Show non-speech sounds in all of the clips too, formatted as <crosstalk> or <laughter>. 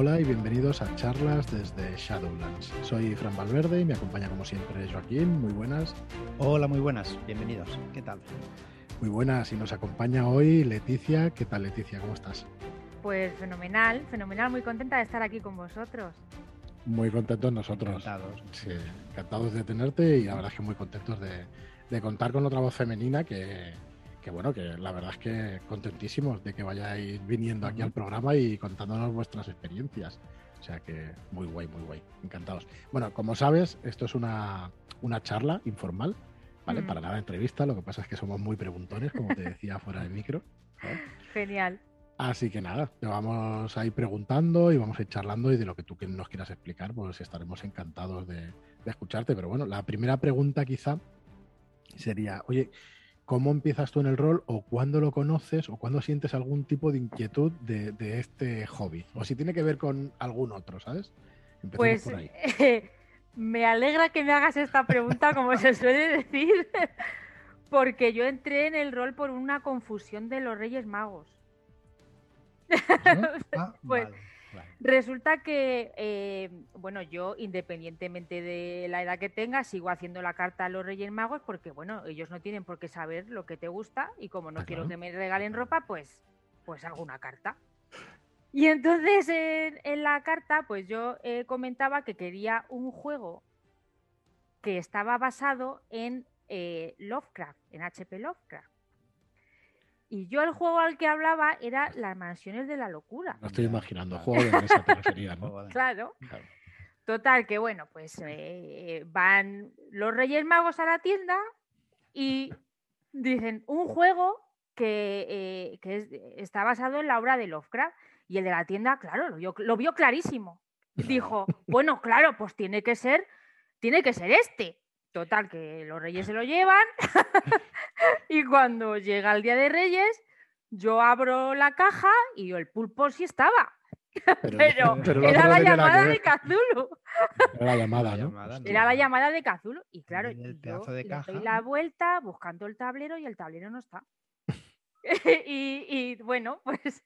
Hola y bienvenidos a charlas desde Shadowlands. Soy Fran Valverde y me acompaña como siempre Joaquín. Muy buenas. Hola, muy buenas. Bienvenidos. ¿Qué tal? Muy buenas y nos acompaña hoy Leticia. ¿Qué tal Leticia? ¿Cómo estás? Pues fenomenal, fenomenal. Muy contenta de estar aquí con vosotros. Muy contentos nosotros. Encantados. Sí, encantados de tenerte y la verdad es que muy contentos de, de contar con otra voz femenina que, que, bueno, que la verdad es que contentísimos de que vayáis viniendo aquí al programa y contándonos vuestras experiencias. O sea que muy guay, muy guay. Encantados. Bueno, como sabes, esto es una, una charla informal, ¿vale? Mm. Para nada entrevista, lo que pasa es que somos muy preguntones, como te decía <laughs> fuera del micro. ¿vale? Genial. Así que nada, te vamos a ir preguntando y vamos a ir charlando y de lo que tú nos quieras explicar, pues estaremos encantados de, de escucharte. Pero bueno, la primera pregunta quizá sería, oye, ¿cómo empiezas tú en el rol o cuándo lo conoces o cuándo sientes algún tipo de inquietud de, de este hobby? O si tiene que ver con algún otro, ¿sabes? Empecemos Pues por ahí. <laughs> me alegra que me hagas esta pregunta, como se suele decir, <laughs> porque yo entré en el rol por una confusión de los Reyes Magos. Ah, <laughs> Pues, vale, vale. Resulta que, eh, bueno, yo independientemente de la edad que tenga, sigo haciendo la carta a los Reyes Magos porque, bueno, ellos no tienen por qué saber lo que te gusta y como no Ah, quiero que me regalen ropa, pues, pues hago una carta. Y entonces en, en la carta, pues yo eh, comentaba que quería un juego que estaba basado en eh, Lovecraft, en HP Lovecraft. Y yo el juego al que hablaba era Las Mansiones de la Locura. No estoy imaginando, vale. juego de mesa te referías, ¿no? Claro. Claro. Total, que bueno, pues eh, van los Reyes Magos a la tienda y dicen un juego que, eh, que es- está basado en la obra de Lovecraft. Y el de la tienda, claro, lo vio, lo vio clarísimo. Dijo, bueno, claro, pues tiene que ser, tiene que ser este. Total, que los Reyes se lo llevan. <laughs> y cuando llega el día de Reyes, yo abro la caja y el pulpo sí estaba. <laughs> Pero, Pero, <laughs> pero no era la llamada de Cthulhu. Era la llamada, La ¿no? Era la llamada de Cthulhu. Y claro, el yo de caja, doy la vuelta buscando el tablero y el tablero no está. y, y, bueno, pues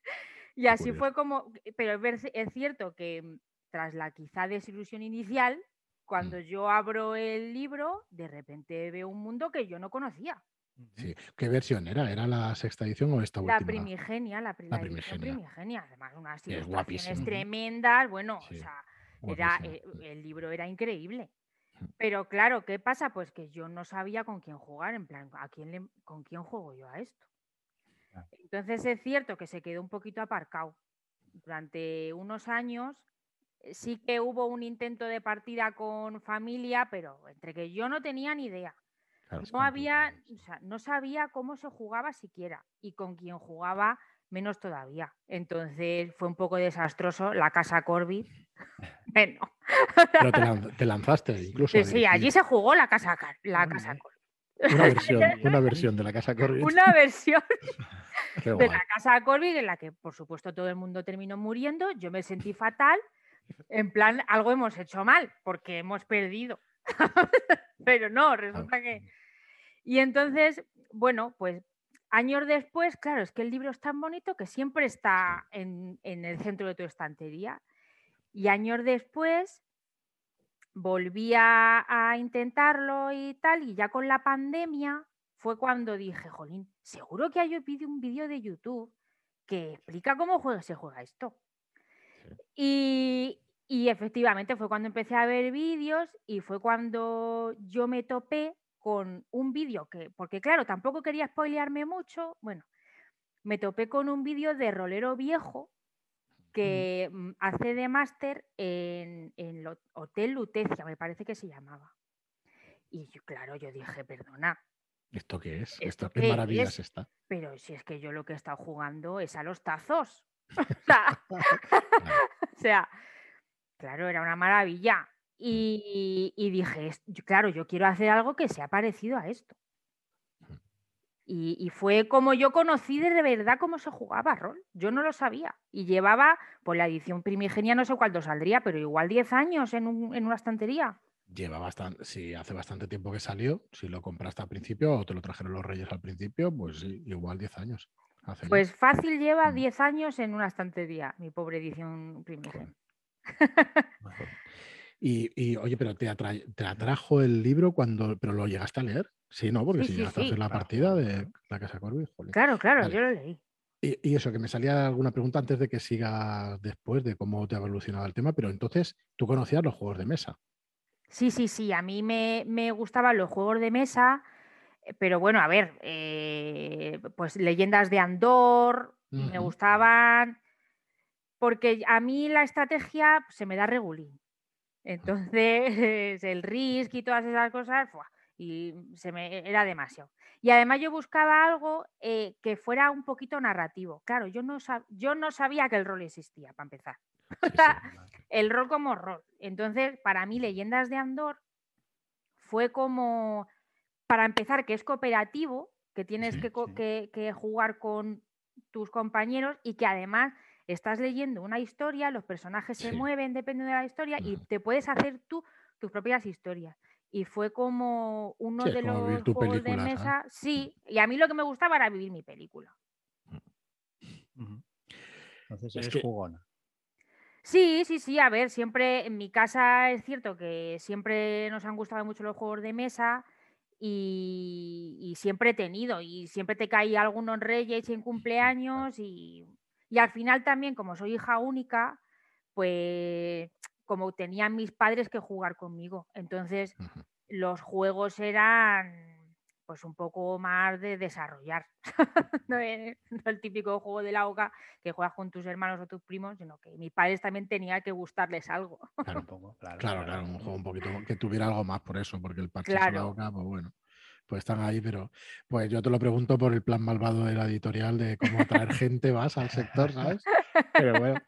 y así fue como, pero es cierto que mm, tras la quizá desilusión inicial, cuando Mm. yo abro el libro, de repente veo un mundo que yo no conocía. Sí. ¿Qué versión era? ¿Era la sexta edición o esta La última? primigenia, la, pri- La primigenia. primigenia. Además, unas ilustraciones tremendas. Bueno, Sí, o sea, era, Guapísimo. eh, el libro era increíble. Pero claro, ¿qué pasa? Pues que yo no sabía con quién jugar, en plan, ¿a quién le- ¿con quién juego yo a esto? Claro. Entonces es cierto que se quedó un poquito aparcado. Durante unos años sí que hubo un intento de partida con familia, pero entre que yo no tenía ni idea. Claro, No había, complicado, o sea, no sabía cómo se jugaba siquiera y con quién jugaba menos todavía. Entonces fue un poco desastroso la casa Corby. <laughs> bueno, Pero te, lan- te lanzaste incluso. sí, sí, allí se jugó la casa, la Hombre. casa Corby. Una versión, una versión de la casa Corby. <laughs> Una versión <laughs> de la casa Corby en la que, por supuesto, todo el mundo terminó muriendo. Yo me sentí fatal. En plan, algo hemos hecho mal porque hemos perdido. <laughs> Pero no, resulta que. Y entonces, bueno, pues años después, claro, es que el libro es tan bonito que siempre está en, en el centro de tu estantería. Y años después volví a, a intentarlo y tal, y ya con la pandemia fue cuando dije, jolín, seguro que hay un vídeo- un vídeo de YouTube que explica cómo juega- se juega esto. Y, y efectivamente fue cuando empecé a ver vídeos y fue cuando yo me topé con un vídeo que, porque claro, tampoco quería spoilearme mucho, bueno, me topé con un vídeo de Rolero Viejo que mm, hace de máster en, en lo- Hotel Lutecia, me parece que se llamaba. Y yo, claro, yo dije, perdona, ¿Esto qué es? ¿Esto ¿Esto qué qué maravilla es? es esta? pero si es que yo lo que he estado jugando es a los tazos. <laughs> O sea, <laughs> o sea, claro, era una maravilla. Y, y dije, "Es- yo- claro, yo quiero hacer algo que sea parecido a esto. Y, y fue como yo conocí de verdad cómo se jugaba rol. Yo no lo sabía. Y llevaba, pues la edición primigenia no sé cuánto saldría, pero igual 10 años en, un- en una estantería. Lleva bastante, si hace bastante tiempo que salió, si lo compraste al principio o te lo trajeron los reyes al principio, pues sí, igual 10 años. Hace? Pues fácil lleva Mm. 10 años en una estantería, mi pobre edición primigen. <laughs> Y, y, oye, pero te, atra- te atrajo el libro cuando, pero lo llegaste a leer. Sí, ¿no? Porque Sí, si sí, llegaste a hacer la Claro, partida de la Casa Corby. Claro, claro, Vale. yo lo leí. Y, y eso, que me salía alguna pregunta antes de que sigas después de cómo te ha evolucionado el tema, pero entonces tú conocías los juegos de mesa. Sí, sí, sí, a mí me, me gustaban los juegos de mesa, pero bueno, a ver, eh, pues leyendas de Andor, me gustaban, porque a mí la estrategia se me da regulín. Entonces, <laughs> el Risk y todas esas cosas, ¡fua! y se me era demasiado. Y además yo buscaba algo eh, que fuera un poquito narrativo. Claro, yo no, sab- yo no sabía que el rol existía, para empezar. <laughs> El rol como rol. Entonces, para mí, Leyendas de Andor fue como, para empezar, que es cooperativo, que tienes Sí, que, co- sí. que- que jugar con tus compañeros y que además estás leyendo una historia, los personajes se mueven dependiendo de la historia y te puedes hacer tú tus propias historias. Y fue como uno de como los juegos de mesa. Sí, y a mí lo que me gustaba era vivir mi película. Ujú. Entonces Es que- jugona. Sí, sí, sí, a ver, siempre en mi casa es cierto que siempre nos han gustado mucho los juegos de mesa y, y siempre he tenido y siempre te caía alguno en Reyes y en cumpleaños y, y al final también como soy hija única, pues como tenían mis padres que jugar conmigo, entonces los juegos eran pues un poco más de desarrollar. <laughs> no, es- no el típico juego de la OCA que juegas con tus hermanos o tus primos, sino que mis padres también tenía que gustarles algo. Claro, Un <laughs> poco, claro. claro, claro, un juego un poquito <laughs> que tuviera algo más por eso, porque el parche Claro. la boca, pues bueno, pues están ahí, pero pues yo te lo pregunto por el plan malvado de la editorial de cómo atraer gente más al sector, ¿sabes? Pero bueno,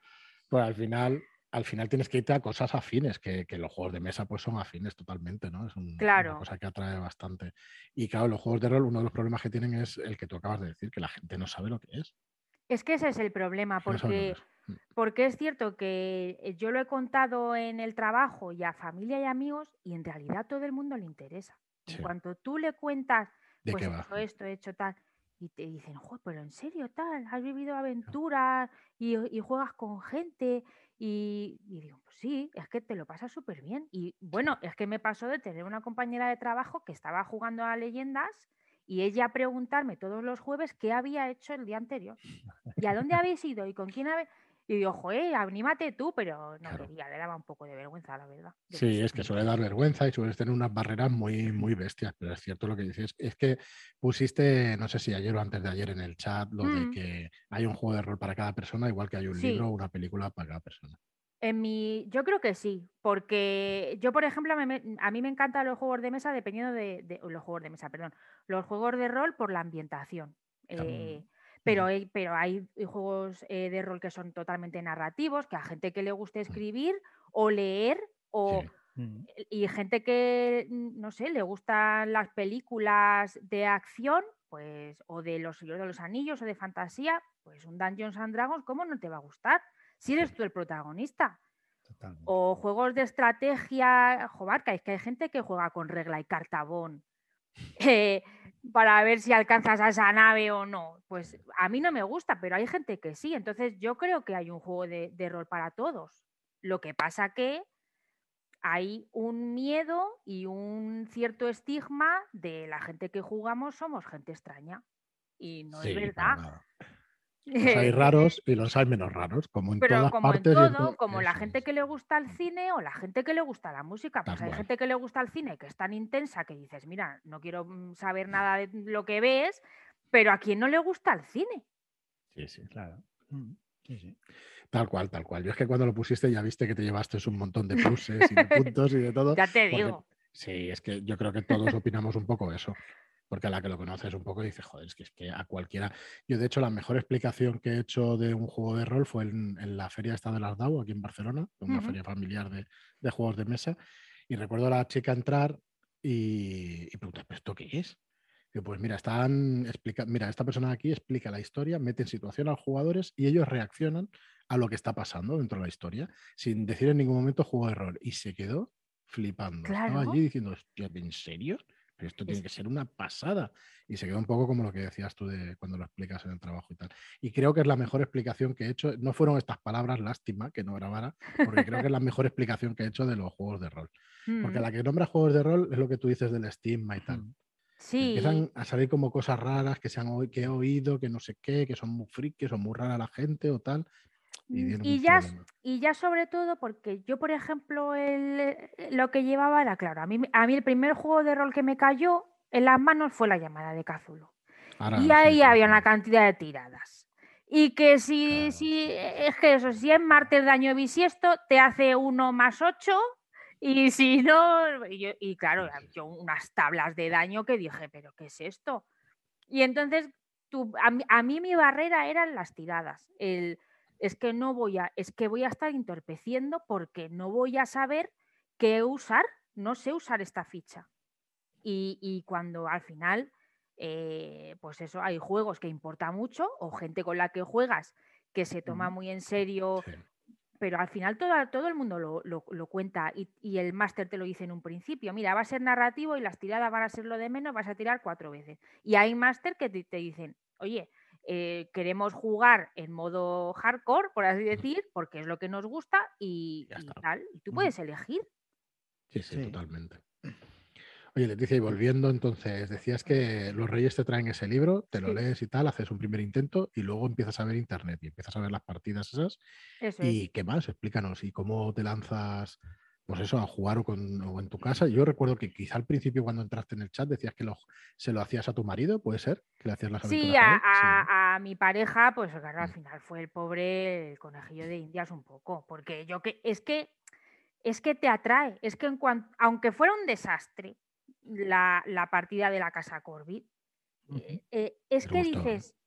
pues al final, al final tienes que irte a cosas afines, que, que los juegos de mesa pues son afines totalmente, ¿no? Es un- Claro. una cosa que atrae bastante. Y claro, los juegos de rol, uno de los problemas que tienen es el que tú acabas de decir, que la gente no sabe lo que es. Es que ese es el problema, no porque, es. porque es cierto que eh, yo lo he contado en el trabajo y a familia y amigos y en realidad todo el mundo le interesa. En Sí. cuanto tú le cuentas, ¿De pues he hecho esto, he hecho tal, y te dicen, "Jo, pero en serio tal, has vivido aventuras y, y juegas con gente. Y, y digo, pues sí, es que te lo pasas súper bien. Y bueno, es que me pasó de tener una compañera de trabajo que estaba jugando a leyendas y ella preguntarme todos los jueves qué había hecho el día anterior. ¿Y a dónde <laughs> habéis ido? ¿Y con quién habéis...? Y digo, joder, anímate tú, pero no Claro. quería, le daba un poco de vergüenza, la verdad. Yo Sí, es que suele dar vergüenza y sueles tener unas barreras muy, muy bestias, pero es cierto lo que dices. Es que pusiste, no sé si ayer o antes de ayer en el chat, lo de Mm. que hay un juego de rol para cada persona, igual que hay un Sí. libro o una película para cada persona. En mi, yo creo que sí, porque yo, por ejemplo, me- a mí me encantan los juegos de mesa dependiendo de, de- los juegos de mesa, perdón, los juegos de rol por la ambientación. Eh, pero, hay, pero hay juegos eh, de rol que son totalmente narrativos, que a gente que le guste escribir o leer o Sí. Y gente que, mm, no sé, le gustan las películas de acción, pues, o de los Señor de los Anillos o de fantasía, pues un Dungeons and Dragons, ¿cómo no te va a gustar? Si eres tú el protagonista. Totalmente. O juegos de estrategia, jobarca, es que hay gente que juega con regla y cartabón <laughs> eh, para ver si alcanzas a esa nave o no. Pues a mí no me gusta, pero hay gente que sí. Entonces yo creo que hay un juego de, de rol para todos. Lo que pasa que hay un miedo y un cierto estigma de la gente que jugamos somos gente extraña. Y no Sí, es verdad. Los hay <laughs> raros y los hay menos raros, como en Pero todas como en partes. y en todo, to- como la gente es. que le gusta el cine o la gente que le gusta la música, pues hay gente que le gusta el cine que es tan intensa que dices, mira, no quiero mm, saber nada de lo que ves, pero a quien no le gusta el cine. Sí, sí. Claro. Sí, sí. Tal cual, tal cual. Yo es que cuando lo pusiste ya viste que te llevaste un montón de <laughs> pluses y de puntos y de todo. Ya te porque- digo. Sí, es que yo creo que todos opinamos un poco eso. Porque a la que lo conoces un poco dices, joder, es que, es que a cualquiera. Yo, de hecho, la mejor explicación que he hecho de un juego de rol fue en, en la feria esta de las DAO, aquí en Barcelona, una feria familiar de, de juegos de mesa. Y recuerdo a la chica entrar y, y preguntar, ¿pero esto qué es? Y pues mira, están explica mira, esta persona aquí explica la historia, mete en situación a los jugadores y ellos reaccionan a lo que está pasando dentro de la historia, sin decir en ningún momento juego de rol. Y se quedó flipando. Estaba allí diciendo, ¿en serio? Pero esto tiene que ser una pasada. Y se queda un poco como lo que decías tú de cuando lo explicas en el trabajo y tal. Y creo que es la mejor explicación que he hecho. No fueron estas palabras, lástima que no grabara, porque creo que es la mejor explicación que he hecho de los juegos de rol. Porque Mm, la que nombra juegos de rol es lo que tú dices del estigma y tal. Sí, Empiezan a salir como cosas raras que, se han, que he oído, que no sé qué, que son muy friki, que son muy raras la gente o tal. Y, Mm, Y ya, problema. y ya sobre todo porque yo, por ejemplo, el- eh, lo que llevaba era, claro, a mí, a mí el primer juego de rol que me cayó en las manos fue la llamada de. Ahora, Y ahí sí, había sí. una cantidad de tiradas. Y que si, Claro, si sí. es que eso, si es martes de año bisiesto, te hace uno más ocho. Y si no, y, yo- y claro, yo unas tablas de daño que dije, pero ¿qué es esto? Y entonces tú, a, mí, a mí mi barrera eran las tiradas. El, es que no voy a, es que voy a estar entorpeciendo porque no voy a saber qué usar, no sé usar esta ficha. Y, y cuando al final, eh, pues eso, hay juegos que importa mucho o gente con la que juegas que se toma muy en serio, Sí. pero al final todo, todo el mundo lo, lo- lo cuenta y, y el máster te lo dice en un principio. Mira, va a ser narrativo y las tiradas van a ser lo de menos, vas a tirar cuatro veces. Y hay máster que te, te dicen, oye, eh, queremos jugar en modo hardcore, por así decir, porque es lo que nos gusta y, tal. Y tú puedes elegir. Sí, sí, Sí. totalmente. Oye, Leticia, y volviendo entonces, decías que los reyes te traen ese libro, te lo Sí. lees y tal, haces un primer intento y luego empiezas a ver internet y empiezas a ver las partidas esas. Eso es. ¿Y qué más? Explícanos. ¿Y cómo te lanzas, pues eso, a jugar o, con- o en tu casa? Yo recuerdo que quizá al principio cuando entraste en el chat decías que lo- se lo hacías a tu marido, ¿puede ser? Que le hacías las Sí, a, a. Sí, a- mi pareja, pues claro, al Mm. final fue el pobre el conejillo de indias un poco, porque yo que es que es que te atrae, es que en cuanto, aunque fuera un desastre la, la partida de la casa Corbit, eh, eh, es que gustó, ¿no? dices, "Uf,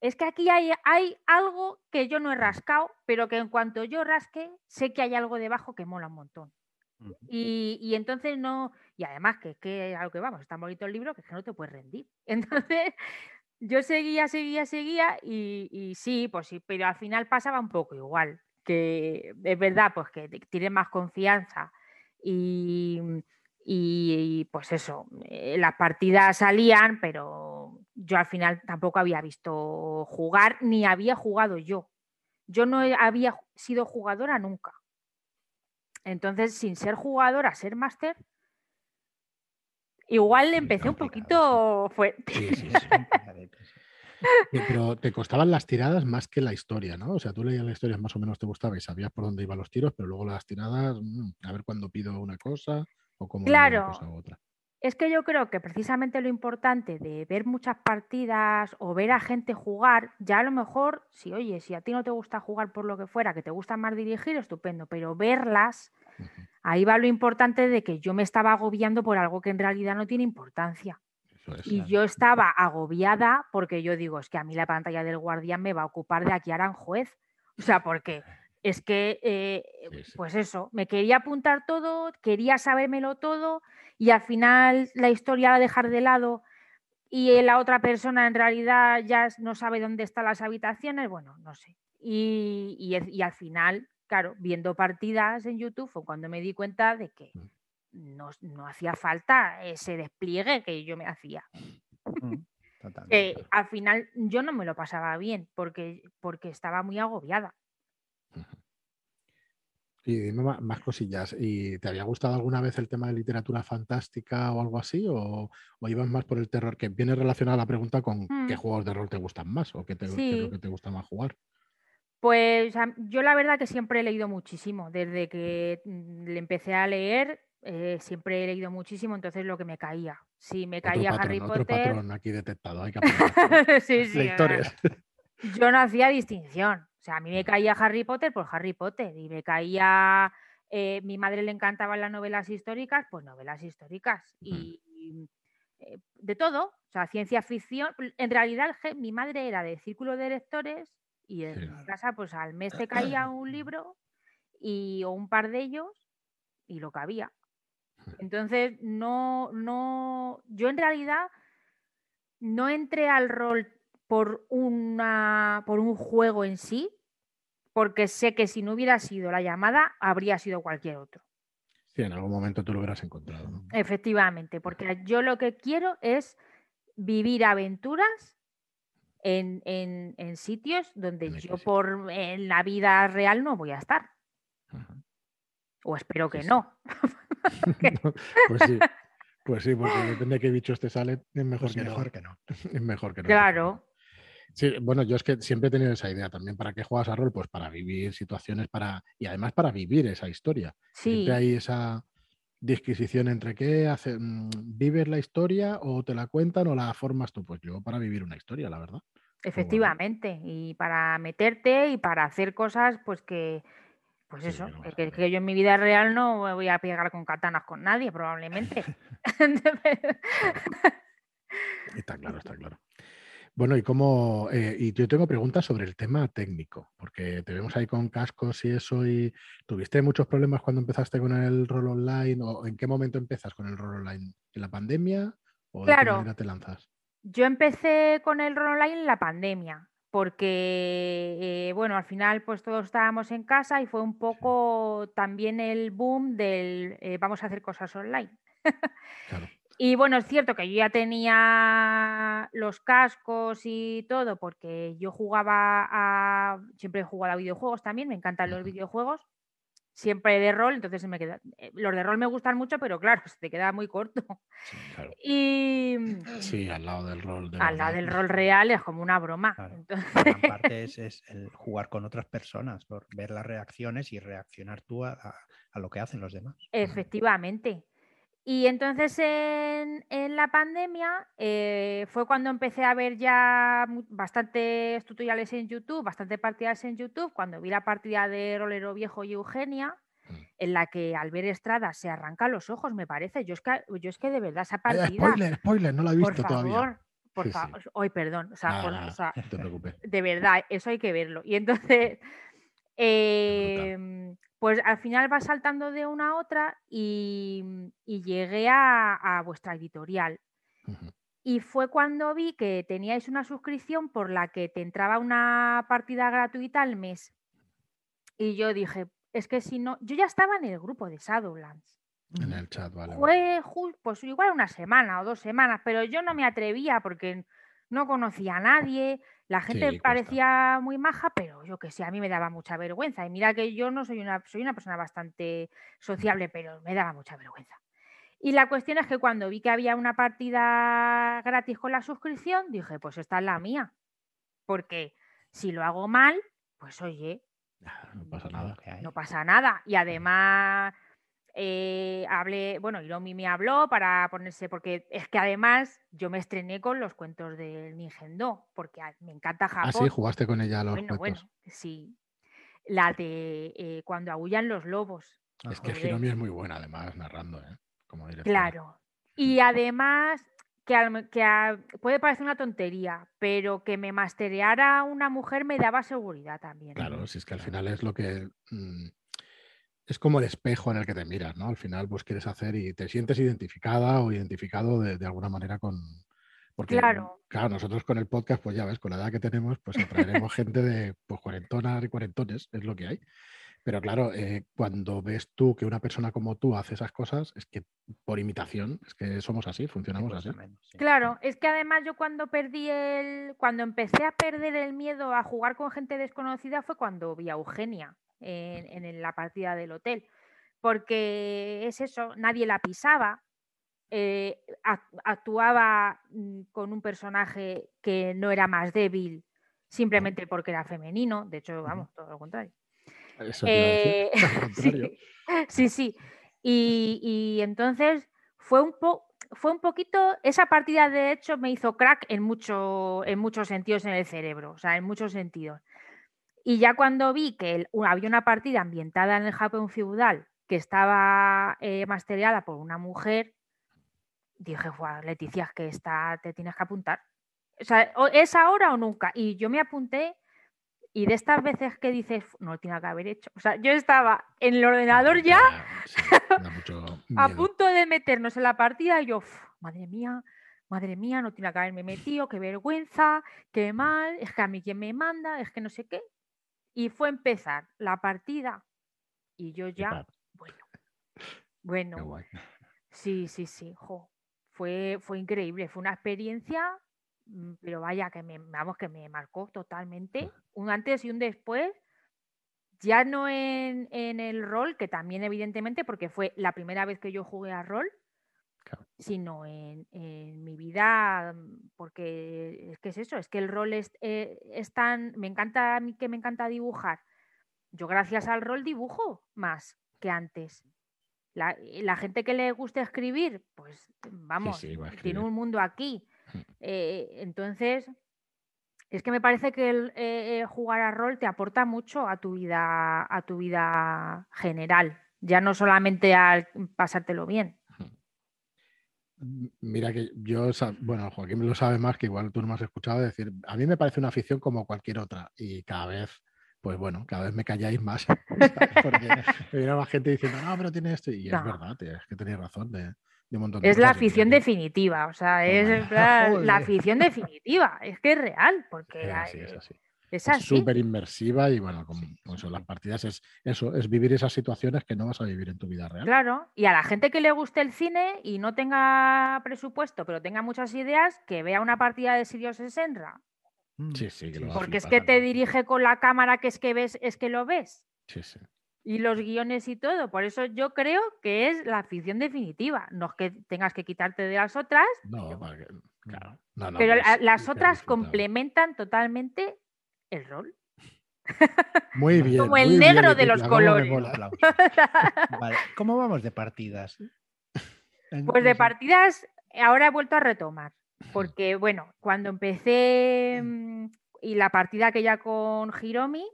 es que aquí hay, hay algo que yo no he rascado, pero que en cuanto yo rasque, sé que hay algo debajo que mola un montón. Y, y entonces no, y además que es que a lo que vamos, es tan bonito el libro que es que no te puedes rendir. <laughs> Entonces yo seguía, seguía, seguía y, y sí, pues sí, pero al final pasaba un poco igual, que es verdad, pues que tienes más confianza y, y, pues eso, eh, las partidas salían, pero yo al final tampoco había visto jugar ni había jugado yo. Yo no había sido jugadora nunca. Entonces, sin ser jugadora, ser máster, igual empecé un poquito fuerte. Sí, sí, sí. <laughs> Pero te costaban las tiradas más que la historia, ¿no? O sea, tú leías la historia más o menos te gustaba y sabías por dónde iban los tiros, pero luego las tiradas, mm, a ver cuándo pido una cosa o cómo digo Claro. una cosa u otra. Es que yo creo que precisamente lo importante de ver muchas partidas o ver a gente jugar, ya a lo mejor, si oye, si a ti no te gusta jugar por lo que fuera, que te gusta más dirigir, estupendo, pero verlas, ahí va lo importante de que yo me estaba agobiando por algo que en realidad no tiene importancia. Es. Y Claro. yo estaba agobiada porque yo digo, es que a mí la pantalla del guardián me va a ocupar de aquí a Aranjuez. O sea, porque es que, eh, Sí, sí. pues eso, me quería apuntar todo, quería sabérmelo todo y al final la historia la dejar de lado y la otra persona en realidad ya no sabe dónde están las habitaciones, bueno, no sé. Y, y al final, claro, viendo partidas en YouTube fue cuando me di cuenta de que Mm. no, no hacía falta ese despliegue que yo me hacía. Mm, <laughs> al final yo no me lo pasaba bien porque, porque estaba muy agobiada. Y dime más cosillas. ¿Y te había gustado alguna vez el tema de literatura fantástica o algo así? ¿O, o ibas más por el terror? Que viene relacionada la pregunta con qué Mm. juegos de rol te gustan más o qué, te, qué Sí. que te gusta más jugar. Pues yo la verdad que siempre he leído muchísimo. Desde que mm, le empecé a leer, eh, siempre he leído muchísimo, entonces lo que me caía. Si me Otro caía patrón, Harry otro Potter. patrón aquí detectado. Hay que <laughs> sí, sí, <laughs> yo no hacía distinción. O sea, a mí me caía Harry Potter por Harry Potter y me caía, eh, mi madre le encantaban las novelas históricas, pues novelas históricas y eh, de todo. O sea, ciencia ficción. En realidad, mi madre era de círculo de lectores y en Sí. mi casa, pues al mes te caía un libro y, o un par de ellos y lo que había. Entonces, no, no, yo en realidad no entré al rol por una por un juego en sí, porque sé que si no hubiera sido la llamada, habría sido cualquier otro. Sí, en algún momento tú lo hubieras encontrado. ¿no? Efectivamente, porque yo lo que quiero es vivir aventuras en, en- en sitios donde En yo por en la vida real no voy a estar. Ajá. O espero Sí, que sí. <laughs> <laughs> no. pues sí, pues sí, porque depende de qué bichos te salen, es mejor Pues que mejor no. que no. <laughs> Es mejor que no. Claro. Sí, bueno, yo es que siempre he tenido esa idea también. ¿Para qué juegas a rol? Pues para vivir situaciones, para y además para vivir esa historia. Sí, Siempre hay esa disquisición entre qué hace, mm, vives la historia o te la cuentan o la formas tú. Pues yo para vivir una historia, la verdad. efectivamente. Y para meterte y para hacer cosas, pues que, pues Sí, eso, no que, que- yo en mi vida real no voy a pegar con katanas con nadie, probablemente. <laughs> <laughs> Está claro, está claro. Bueno, y cómo, eh, y yo tengo preguntas sobre el tema técnico, porque te vemos ahí con cascos y eso, y ¿tuviste muchos problemas cuando empezaste con el rol online? ¿O en qué momento empiezas con el rol online? ¿En la pandemia? ¿O de qué manera te lanzas? Yo empecé con el rol online en la pandemia, porque, eh, bueno, al final pues todos estábamos en casa y fue un poco también el boom del eh, vamos a hacer cosas online. Claro. Y bueno, es cierto que yo ya tenía los cascos y todo, porque yo jugaba a. Siempre he jugado a videojuegos también, me encantan los videojuegos, siempre de rol, entonces se me queda. eh, Los de rol me gustan mucho, pero claro, <laughs> se te queda muy corto. Sí, claro. Y Sí, al lado del rol. de al lado del <laughs> rol real es como una broma. Claro. Entonces, parte es, es el jugar con otras personas, por ver las reacciones y reaccionar tú a, a- a lo que hacen los demás. Efectivamente. Y entonces en, en la pandemia eh, fue cuando empecé a ver ya bastantes tutoriales en YouTube, bastantes partidas en YouTube, cuando vi la partida de Rolero Viejo y Eugenia, Mm. en la que Albert Estrada se arranca los ojos, me parece. Yo es que, yo es que de verdad esa Ay, partida, spoiler, spoiler, no la he por visto favor, todavía. por Sí, sí. favor, hoy perdón, o sea, Nada, por- nada, o sea, no te preocupes. de verdad, eso hay que verlo. Y <laughs> entonces, pues al final va saltando de una a otra y, y llegué a, a vuestra editorial. Y fue cuando vi que teníais una suscripción por la que te entraba una partida gratuita al mes. Y yo dije, es que si no, yo ya estaba en el grupo de Shadowlands. En el chat, vale. Fue ju- pues igual una semana o dos semanas, pero yo no me atrevía porque no conocía a nadie, la gente parecía muy maja, pero yo que sé, a mí me daba mucha vergüenza. Y mira que yo no soy una, soy una persona bastante sociable, pero me daba mucha vergüenza. Y la cuestión es que cuando vi que había una partida gratis con la suscripción, dije, pues esta es la mía. Porque si lo hago mal, pues oye, No pasa Nada nada. no pasa nada. Y además, eh, hablé, bueno, Hiromi me habló para ponerse, porque es que además yo me estrené con los cuentos del Nintendo, porque me encanta Ah, Japón. sí, jugaste con ella a los bueno, cuentos. bueno, sí. La de eh, cuando aullan los lobos. Es que. Hiromi es muy buena, además, narrando, ¿eh? Como. Claro. Y además, que, a lo me- que a- puede parecer una tontería, pero que me mastereara una mujer me daba seguridad también. Claro, si es que al final es lo que. mm, es como el espejo en el que te miras, ¿no? Al final, pues quieres hacer y te sientes identificada o identificado de, de alguna manera con. Porque, Claro. claro, nosotros con el podcast, pues ya ves, con la edad que tenemos, pues atraeremos gente de pues cuarentonas y cuarentones, es lo que hay. Pero claro, eh, cuando ves tú que una persona como tú hace esas cosas, es que por imitación, es que somos así, funcionamos así. Claro, es que además yo cuando perdí el, cuando empecé a perder el miedo a jugar con gente desconocida fue cuando vi a Eugenia en, la partida del hotel, porque es eso, nadie la pisaba, eh, ac- actuaba mm, con un personaje que no era más débil simplemente porque era femenino, de hecho, vamos, todo lo contrario. Eso Eh, <laughs> <laughs> sí, sí, sí. Y, y entonces fue un po fue un poquito, esa partida de hecho me hizo crack en, mucho, en muchos sentidos en el cerebro, o sea, en muchos sentidos. Y ya cuando vi que el- había una partida ambientada en el Japón feudal que estaba eh, mastereada por una mujer, dije, "Buah, Leticia, es que esta te tienes que apuntar. O sea, es ahora o nunca. Y yo me apunté y de estas veces que dices, "Fu, no lo tenía que haber hecho. O sea, yo estaba en el ordenador ya Sí, <laughs> a punto de meternos en la partida y yo, "Uf, madre mía, madre mía, no tiene que haberme metido, qué vergüenza, qué mal, es que a mí quién me manda, es que no sé qué. Y fue empezar la partida. Y yo ya, bueno, <laughs> Bueno, sí, sí, sí, jo, Fue, fue increíble, fue una experiencia, mm, pero vaya, que me, vamos, que me marcó totalmente. Un antes y un después, ya no en, en el rol, que también evidentemente, porque fue la primera vez que yo jugué a rol, Claro. sino en, en mi vida, mm, porque es que es eso, es que el rol es, eh, es tan, me encanta, a mí que me encanta dibujar. Yo gracias al rol dibujo más que antes. La, la gente que le gusta escribir, pues vamos, sí, tiene un mundo aquí. Mm. Eh, entonces, es que me parece que el eh, eh, jugar a rol te aporta mucho a tu vida, a tu vida general, ya no solamente al pasártelo bien. Mira que yo, bueno, Joaquín lo sabe más, que igual tú no me has escuchado decir, a mí me parece una afición como cualquier otra y cada vez, pues bueno, cada vez me calláis más, <laughs> porque me viene más gente diciendo, no, pero tiene esto y es verdad, tío, es que tenéis razón de, de un montón de Es la cosas afición definitiva, o sea, es <laughs> la afición definitiva, es que es real, porque así, hay- es así. Es súper inmersiva y bueno, como, como son las partidas, es eso, es vivir esas situaciones que no vas a vivir en tu vida real. Claro, y a la gente que le guste el cine y no tenga presupuesto, pero tenga muchas ideas, que vea una partida de Sirius Senra, Mm, Sí, sí, que lo a porque es que te dirige con la cámara que es que ves, es que lo ves. Sí, sí. y los guiones y todo. Por eso yo creo que es la afición definitiva. No es que tengas que quitarte de las otras, No, para que- claro. No, no, pero las otras complementan totalmente el rol. Muy bien. Como el muy bien, negro de los colores. <laughs> Vale, ¿Cómo vamos de partidas? Pues de partidas, ahora he vuelto a retomar. Porque, bueno, cuando empecé mm, y la partida aquella con Hiromi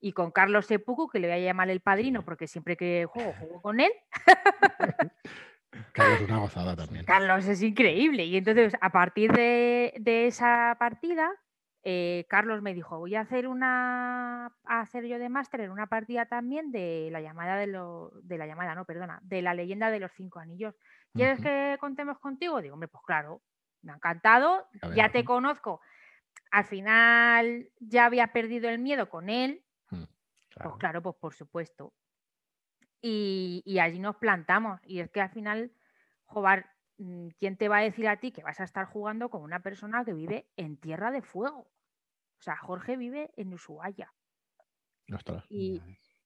y con Carlos Seppuku, que le voy a llamar el padrino, porque siempre que juego, juego con él. <laughs> Carlos, una gozada también. Carlos es increíble. Y entonces, a partir de, de esa partida, eh, Carlos me dijo, voy a hacer una a hacer yo de máster en una partida también de la llamada de lo, de la llamada, no, perdona, de la leyenda de los cinco anillos. ¿Quieres que contemos contigo? Digo, hombre, pues claro, me ha encantado, ver, ya te conozco. Al final ya había perdido el miedo con él, pues Claro. claro, pues por supuesto. Y, y allí nos plantamos. Y es que al final, joder, mm, ¿quién te va a decir a ti que vas a estar jugando con una persona que vive en Tierra de Fuego? O sea, Jorge vive en Ushuaia. Ostras. Y,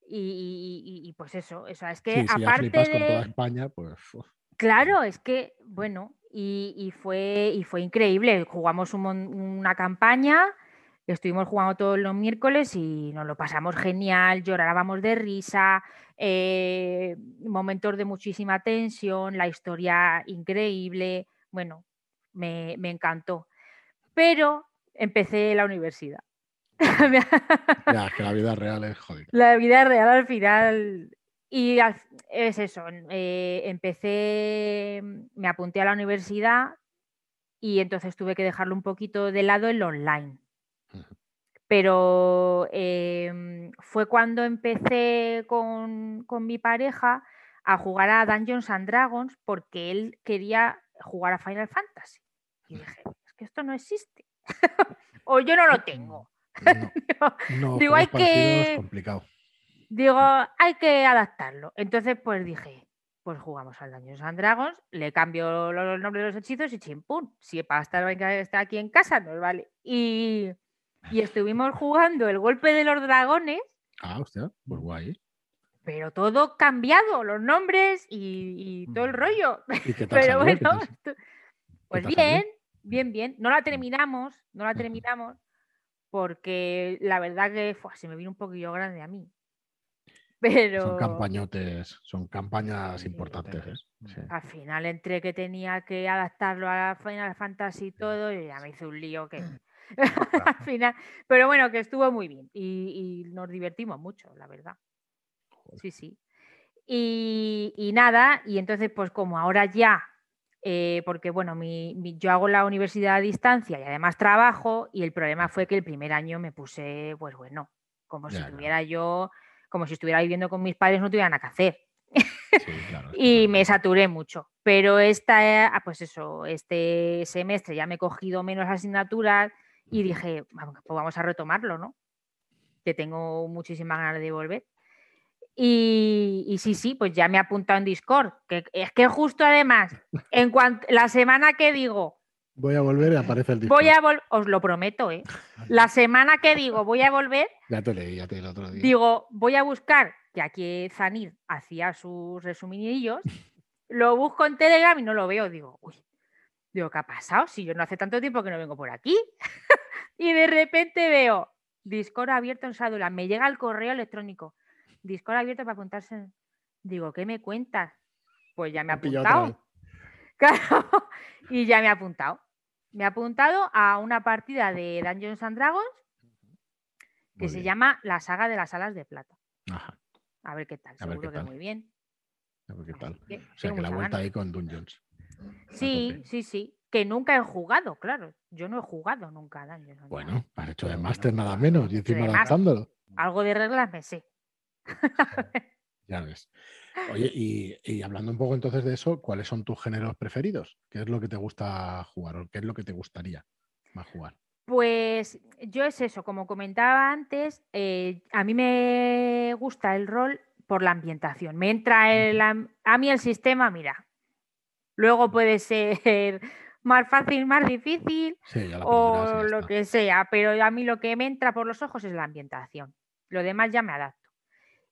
y- y- y- y, pues eso, o sea, es que Sí, si ya aparte flipas con toda de... España, pues Claro, es que, bueno, y, y fue, y fue increíble. Jugamos un una campaña, estuvimos jugando todos los miércoles y nos lo pasamos genial, llorábamos de risa, eh, momentos de muchísima tensión, la historia increíble. Bueno, me, me encantó. Pero empecé la universidad. <laughs> ya, es que la vida real es jodida. La vida real al final. Y es eso, eh, empecé, me apunté a la universidad y entonces tuve que dejarlo un poquito de lado el online. Pero em, fue cuando empecé con, con mi pareja a jugar a Dungeons and Dragons porque él quería jugar a Final Fantasy. Y dije, es que esto no existe. <laughs> o yo no lo tengo. No, <laughs> no, Digo, hay que- complicado. Digo, hay que adaptarlo. Entonces, pues dije, pues jugamos al Dungeons and Dragons, le cambio lo- los nombres de los hechizos y chimpún. Si para estar, estar aquí en casa nos vale. Y, y estuvimos jugando el golpe de los dragones, Ah, hostia, pues guay. pero todo cambiado, los nombres y, y todo el Mm. rollo. ¿Y qué <laughs> tal Pero bueno, pues salió? Bien, bien. No la terminamos, no la terminamos, porque la verdad que fue, se me vino un poquillo grande a mí. <laughs> Pero Son campañotes, son campañas importantes. ¿eh? Sí. al final, entre que tenía que adaptarlo a Final Fantasy y todo, y ya me hice un lío que. <laughs> al final. Pero bueno, que estuvo muy bien y, y nos divertimos mucho, la verdad. Joder. Sí, sí. Y, y nada, y entonces, pues como ahora ya, eh, porque bueno, mi- mi- yo hago la universidad a distancia y además trabajo, y el problema fue que el primer año me puse, pues bueno, como Ya, si tuviera yo, como si estuviera viviendo con mis padres, no tuviera nada que hacer. Sí, claro, <laughs> Y claro. me saturé mucho. Pero esta, ah, pues eso, este semestre ya me he cogido menos asignaturas y dije, vamos, pues vamos a retomarlo, ¿no? Que tengo muchísimas ganas de volver. Y, y sí, sí, pues ya me he apuntado en Discord. Que, es que justo además, en cuanto la semana que digo, Voy a volver y aparece el Discord. voy a os lo prometo, ¿eh? La semana que digo voy a volver, Ya te leí, ya te leí el otro día. digo, voy a buscar, que aquí Zanir hacía sus resuminillos, lo busco en Telegram y no lo veo. Digo, uy, digo, ¿qué ha pasado? Si yo no hace tanto tiempo que no vengo por aquí. <laughs> y de repente veo Discord abierto en Sadula, me llega el correo electrónico, Discord abierto para apuntarse. Digo, ¿qué me cuentas? Pues ya me ha apuntado. <laughs> Claro, y ya me he apuntado. Me he apuntado a una partida de Dungeons and Dragons que Muy se bien. llama La saga de las alas de plata. Ajá, A ver qué tal, A seguro qué que tal. muy bien. a ver qué Así tal. que O sea que la vuelta ganas. ahí con Dungeons. Sí, sí, sí. Que nunca he jugado, claro. Yo no he jugado nunca a Dungeons and Dragons. Bueno, has hecho de máster nada no, menos y encima adaptándolo. Algo de reglas me sé. <laughs> Ya ves. Oye, y, y hablando un poco entonces de eso, ¿cuáles son tus géneros preferidos? ¿Qué es lo que te gusta jugar o qué es lo que te gustaría más jugar? Pues yo es eso, como comentaba antes, eh, a mí me gusta el rol por la ambientación. Me entra el, a mí el sistema, mira. Luego puede ser <laughs> más fácil, más difícil Sí, o lo está. que sea, pero a mí lo que me entra por los ojos es la ambientación. Lo demás ya me adapto.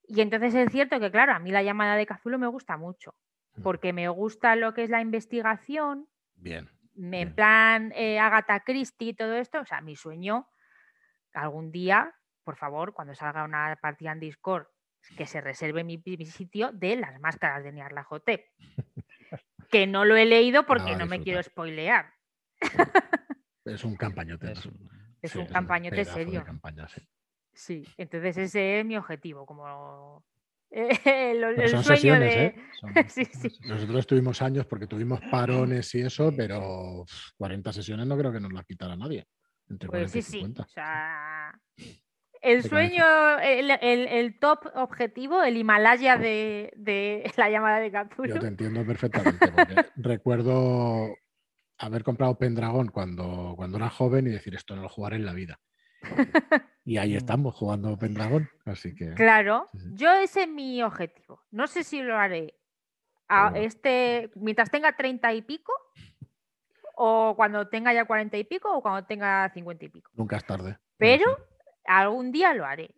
Y entonces es cierto que, claro, a mí la llamada de Cazulo me gusta mucho, Mm. porque me gusta lo que es la investigación, Bien. me- en Bien. plan eh, Agatha Christie y todo esto, o sea, mi sueño, algún día, por favor, cuando salga una partida en Discord, que se reserve mi, mi sitio de las máscaras de Nyarlathotep. <laughs> que no lo he leído porque no me quiero spoilear. Es un <laughs> campañote. Es un- Es Sí, un campañote serio. campaña, sí. Sí, entonces ese es mi objetivo, como <laughs> el, son sueño sesiones, de... ¿eh? <laughs> Son Sí, sí. Nosotros tuvimos años porque tuvimos <laughs> parones y eso, pero uf, 40 sesiones no creo que nos las quitara nadie. Entre Pues 40 sí, y sí. 50. O sea, el sueño, el, el- el top objetivo, el Himalaya de, de la llamada de Cthulhu. Yo te entiendo perfectamente, porque recuerdo haber comprado Pendragon cuando, cuando era joven y decir esto no lo jugaré en la vida. Y ahí Mm. estamos jugando Pendragon, así que Claro, Sí, sí. yo ese es mi objetivo. No sé si lo haré a este, mientras tenga 30 y pico, o cuando tenga ya 40 y pico, o cuando tenga 50 y pico. nunca es tarde. Pero sí. algún día lo haré.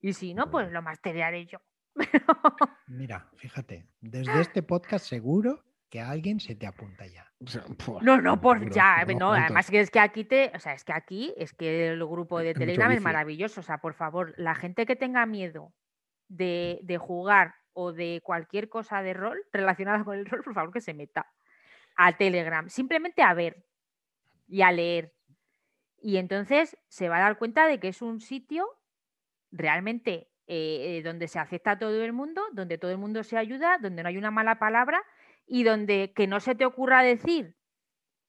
Y si no, pues lo masterearé yo. <laughs> Mira, fíjate, desde este podcast seguro que alguien se te apunta ya. O sea, <laughs> pua, No, no, por seguro, ya, no, además que es que aquí te, o sea, es que aquí, es que el grupo de Telegram es maravilloso, o sea, por favor, la gente que tenga miedo de, de jugar o de cualquier cosa de rol relacionada con el rol, por favor, que se meta a Telegram, simplemente a ver y a leer. Y entonces se va a dar cuenta de que es un sitio realmente eh, eh, donde se acepta a todo el mundo, donde todo el mundo se ayuda, donde no hay una mala palabra y donde que no se te ocurra decir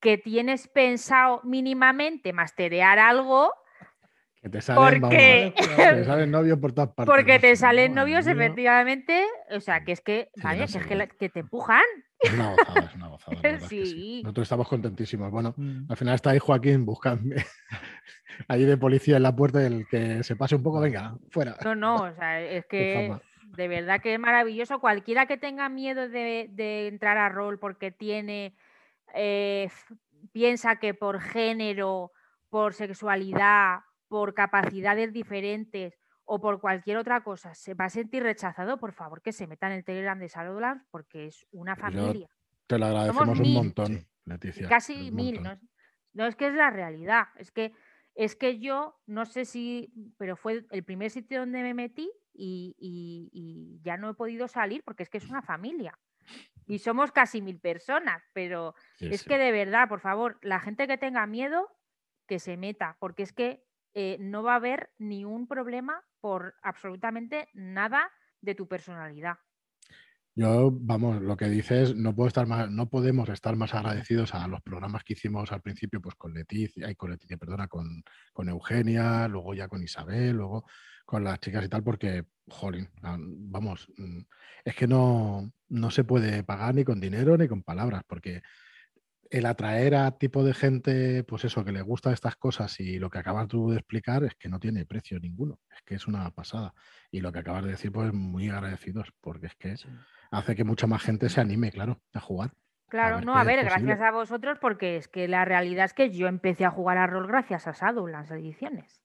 que tienes pensado mínimamente masterear algo Que te salen, vamos, porque, te salen novios por todas partes. porque te salen novios, efectivamente. O sea, que es que, Sí, vaya, no que sé es que, la- que te empujan. Es una gozada, es una gozada. sí. <laughs> Sí. Nosotros estamos contentísimos. Bueno, Mm. al final está ahí Joaquín buscando <laughs> allí de policía en la puerta y el que se pase un poco, venga, fuera. No, no, o sea, es que fama. De verdad que es maravilloso. Cualquiera que tenga miedo de, de entrar a rol porque tiene, eh, piensa que por género, por sexualidad, por capacidades diferentes o por cualquier otra cosa se va a sentir rechazado, por favor que se meta en el Telegram de Shadowlands porque es una yo familia. Te lo agradecemos un mil. montón. Leticia. Casi mil, montón. ¿no? es- No es que es la realidad, es que es que yo no sé si, pero fue el primer sitio donde me metí y, y- y ya no he podido salir porque es que es una familia y somos casi mil personas, pero Sí, es sí. que de verdad, por favor, la gente que tenga miedo, que se meta, porque es que eh, no va a haber ni un problema por absolutamente nada de tu personalidad. Yo, vamos, lo que dices, no puedo estar más, no podemos estar más agradecidos a los programas que hicimos al principio, pues con Leticia, ay, con Leticia, perdona, con, con Eugenia, luego ya con Isabel, luego con las chicas y tal, porque, jolín, vamos, mm, es que no, no se puede pagar ni con dinero ni con palabras, porque el atraer a tipo de gente, pues eso, que le gusta estas cosas y lo que acabas tú de explicar es que no tiene precio ninguno, es que es una pasada. Y lo que acabas de decir, pues muy agradecidos, porque es que hace que mucha más gente se anime, claro, a jugar. Claro, no, a ver, gracias a vosotros, porque es que la realidad es que yo empecé a jugar a rol gracias a Sadu, las ediciones.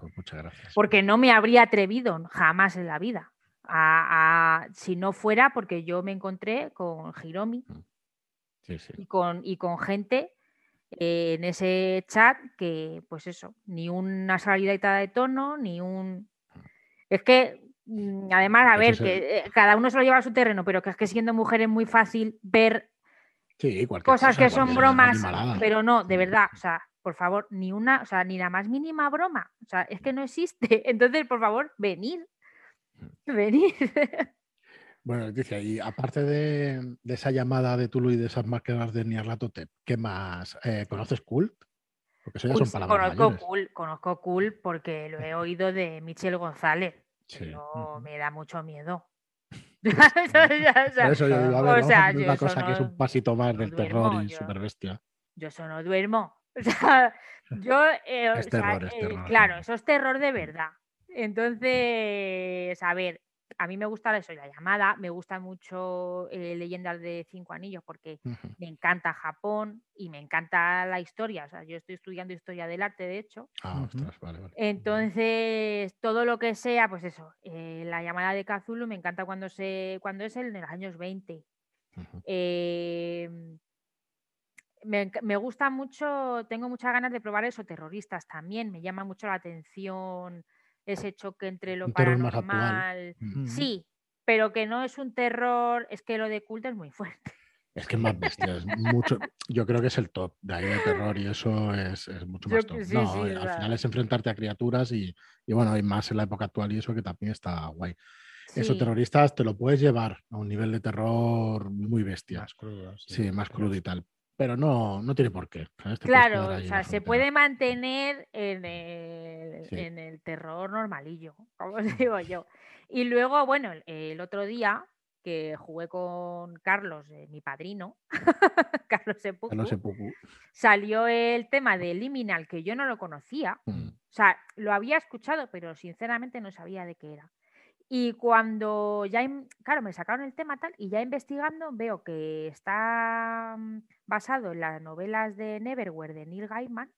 Pues muchas gracias. Porque no me habría atrevido jamás en la vida. A, si no fuera porque yo me encontré con Hiromi mm. Y, con, y con gente eh, en ese chat que, pues eso, ni una salidita de tono, ni un... Mm. Es que, mm, además, a ver, que eh, cada uno se lo lleva a su terreno, pero que es que siendo mujer es muy fácil ver cosas que son bromas, pero no, de verdad, o sea, por favor, ni una, o sea, ni la más mínima broma, o sea, es que no existe. <laughs> Entonces, por favor, venir, mm. <laughs> venir. Bueno, Leticia, y aparte de, esa llamada de Tulu y de esas máquinas de Niarlatotep, ¿qué más? Eh, ¿Conoces Cult? Porque eso ya son palabras conozco Cult, conozco Cult porque lo he <laughs> oído de Michel González. Pero me da mucho miedo. Por eso yo digo, a ver, o sea, una cosa que es un pasito más del terror y super bestia. Yo eso no duermo. <laughs> O sea, yo. Eh, es terror, es eh, terror. claro, eso es terror de verdad. Entonces, a ver, a mí me gusta eso, la llamada, me gusta mucho eh, Leyendas de Cinco Anillos porque me encanta Japón y me encanta la historia. O sea, yo estoy estudiando historia del arte, de hecho. Ah, ostras, vale, vale. Entonces, todo lo que sea, pues eso, eh, la llamada de Cthulhu me encanta cuando, se, cuando es en los años 20. Em, me, me, gusta mucho, tengo muchas ganas de probar eso, terroristas también, me llama mucho la atención ese choque entre lo paranormal. Sí, pero que no es un terror, es que lo de culto es muy <laughs> fuerte. Es que es más bestia, es mucho, yo creo que es el top de ahí de terror y eso es, mucho más top. no, al final es enfrentarte a criaturas y, bueno, hay más en la época actual y eso que también está guay. Eso, terroristas, te lo puedes llevar a un nivel de terror muy bestia. Más crudo. Sí, más crudo y tal pero no, no tiene por qué. claro, o sea, se puede mantener en el, en el, terror normalillo, <laughs> como digo yo. Y luego, bueno, el, otro día que jugué con Carlos, eh, mi padrino, <laughs> Carlos Sepuku, salió el tema de Liminal, que yo no lo conocía. Mm. O sea, lo había escuchado, pero sinceramente no sabía de qué era. Y cuando ya, claro, me sacaron el tema tal y ya investigando veo que está mm, basado en las novelas de Neverwhere de Neil Gaiman.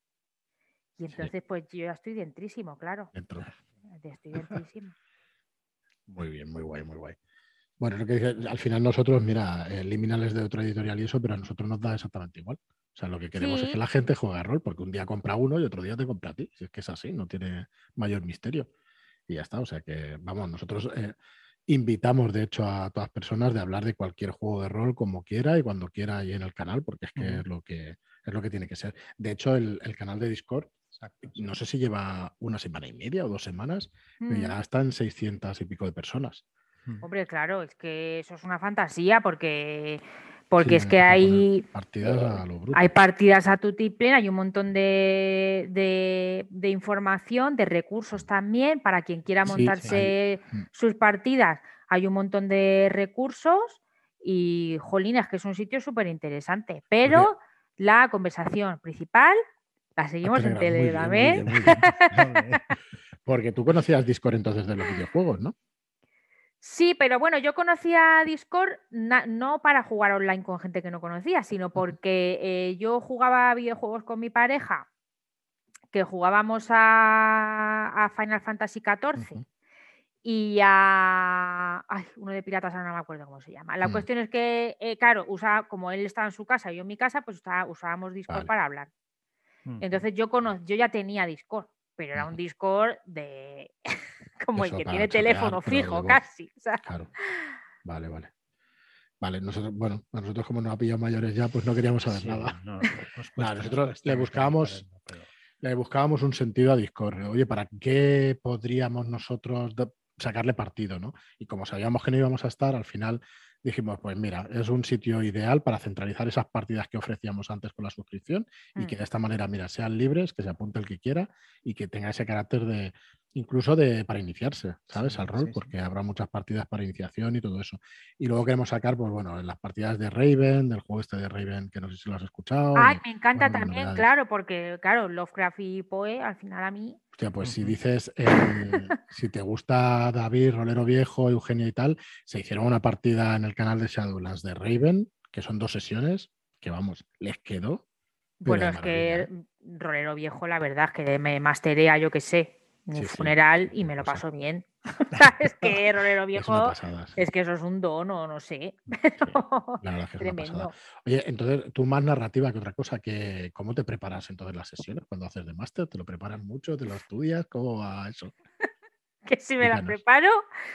Y entonces pues yo ya estoy dentrísimo, claro. Dentro. Estoy dentrísimo. <laughs> muy bien, muy guay, muy guay. Bueno, lo que al final nosotros, mira, Liminal de otro editorial y eso, pero a nosotros nos da exactamente igual. O sea, lo que queremos es que la gente juegue a rol, porque un día compra uno y otro día te compra a ti. Si es que es así, no tiene mayor misterio y ya está. O sea que, vamos, nosotros eh, invitamos, de hecho, a todas personas de hablar de cualquier juego de rol como quiera y cuando quiera ahí en el canal, porque es que es lo que es lo que tiene que ser. De hecho, el, canal de Discord, no sé si lleva una semana y media o dos semanas, pero ya mm. están 600 y pico de personas. Hombre, claro, es que eso es una fantasía porque porque es que hay partidas a, lo hay partidas a tu plena, hay un montón de, de, información, de recursos también para quien quiera montarse sus partidas. Hay un montón de recursos y, jolines, que es un sitio súper interesante. Pero la conversación principal la seguimos en Telegram. ¿eh? <laughs> Porque tú conocías Discord entonces de los videojuegos, ¿no? Sí, pero bueno, yo conocía Discord no para jugar online con gente que no conocía, sino porque eh, yo jugaba videojuegos con mi pareja, que jugábamos a, Final Fantasy XIV y a ay, uno de piratas, ahora no me acuerdo cómo se llama. La cuestión es que, eh, claro, como él estaba en su casa y yo en mi casa, pues usábamos Discord para hablar. Entonces yo, yo ya tenía Discord, pero era un Discord de <laughs> como el que tiene teléfono fijo casi. Claro. Vale, vale. Vale, nosotros, bueno, nosotros como nos ha pillado mayores ya, pues no queríamos saber nada. <laughs> nosotros le buscábamos, le buscábamos un sentido a Discord. Oye, ¿para qué podríamos nosotros sacarle partido, ¿no? Y como sabíamos que no íbamos a estar, al final dijimos, pues mira, es un sitio ideal para centralizar esas partidas que ofrecíamos antes con la suscripción y que Mm. de esta manera, mira, sean libres, que se apunte el que quiera y que tenga ese carácter de, incluso de para iniciarse, ¿sabes? Sí, Al rol, sí, sí. porque habrá muchas partidas para iniciación y todo eso. Y luego queremos sacar, pues bueno, en las partidas de Raven, del juego este de Raven, que no sé si lo has escuchado. Ay, me encanta bueno, también, claro, porque, claro, Lovecraft y Poe, al final a mí. Hostia, pues si dices, si te gusta David, Rolero Viejo, Eugenio y tal, se hicieron una partida en el canal de Shadowlands de Raven, que son dos sesiones, que vamos, les quedó. Bueno, es maravilla, ¿eh? que Rolero Viejo, la verdad, que me masterea, yo que sé, Sí, sí, funeral y me lo cosa. paso bien. <laughs> es que Rolero Es una Viejo pasada. sí. es que eso es un don o no sé. <laughs> La verdad es que es una. Tremendo. Oye, entonces, tú más narrativa que otra cosa, que ¿cómo te preparas entonces las sesiones cuando haces de máster? ¿Te lo preparas mucho? ¿Te lo estudias? ¿Cómo va eso? <laughs> Que si me la Explícanos. preparo,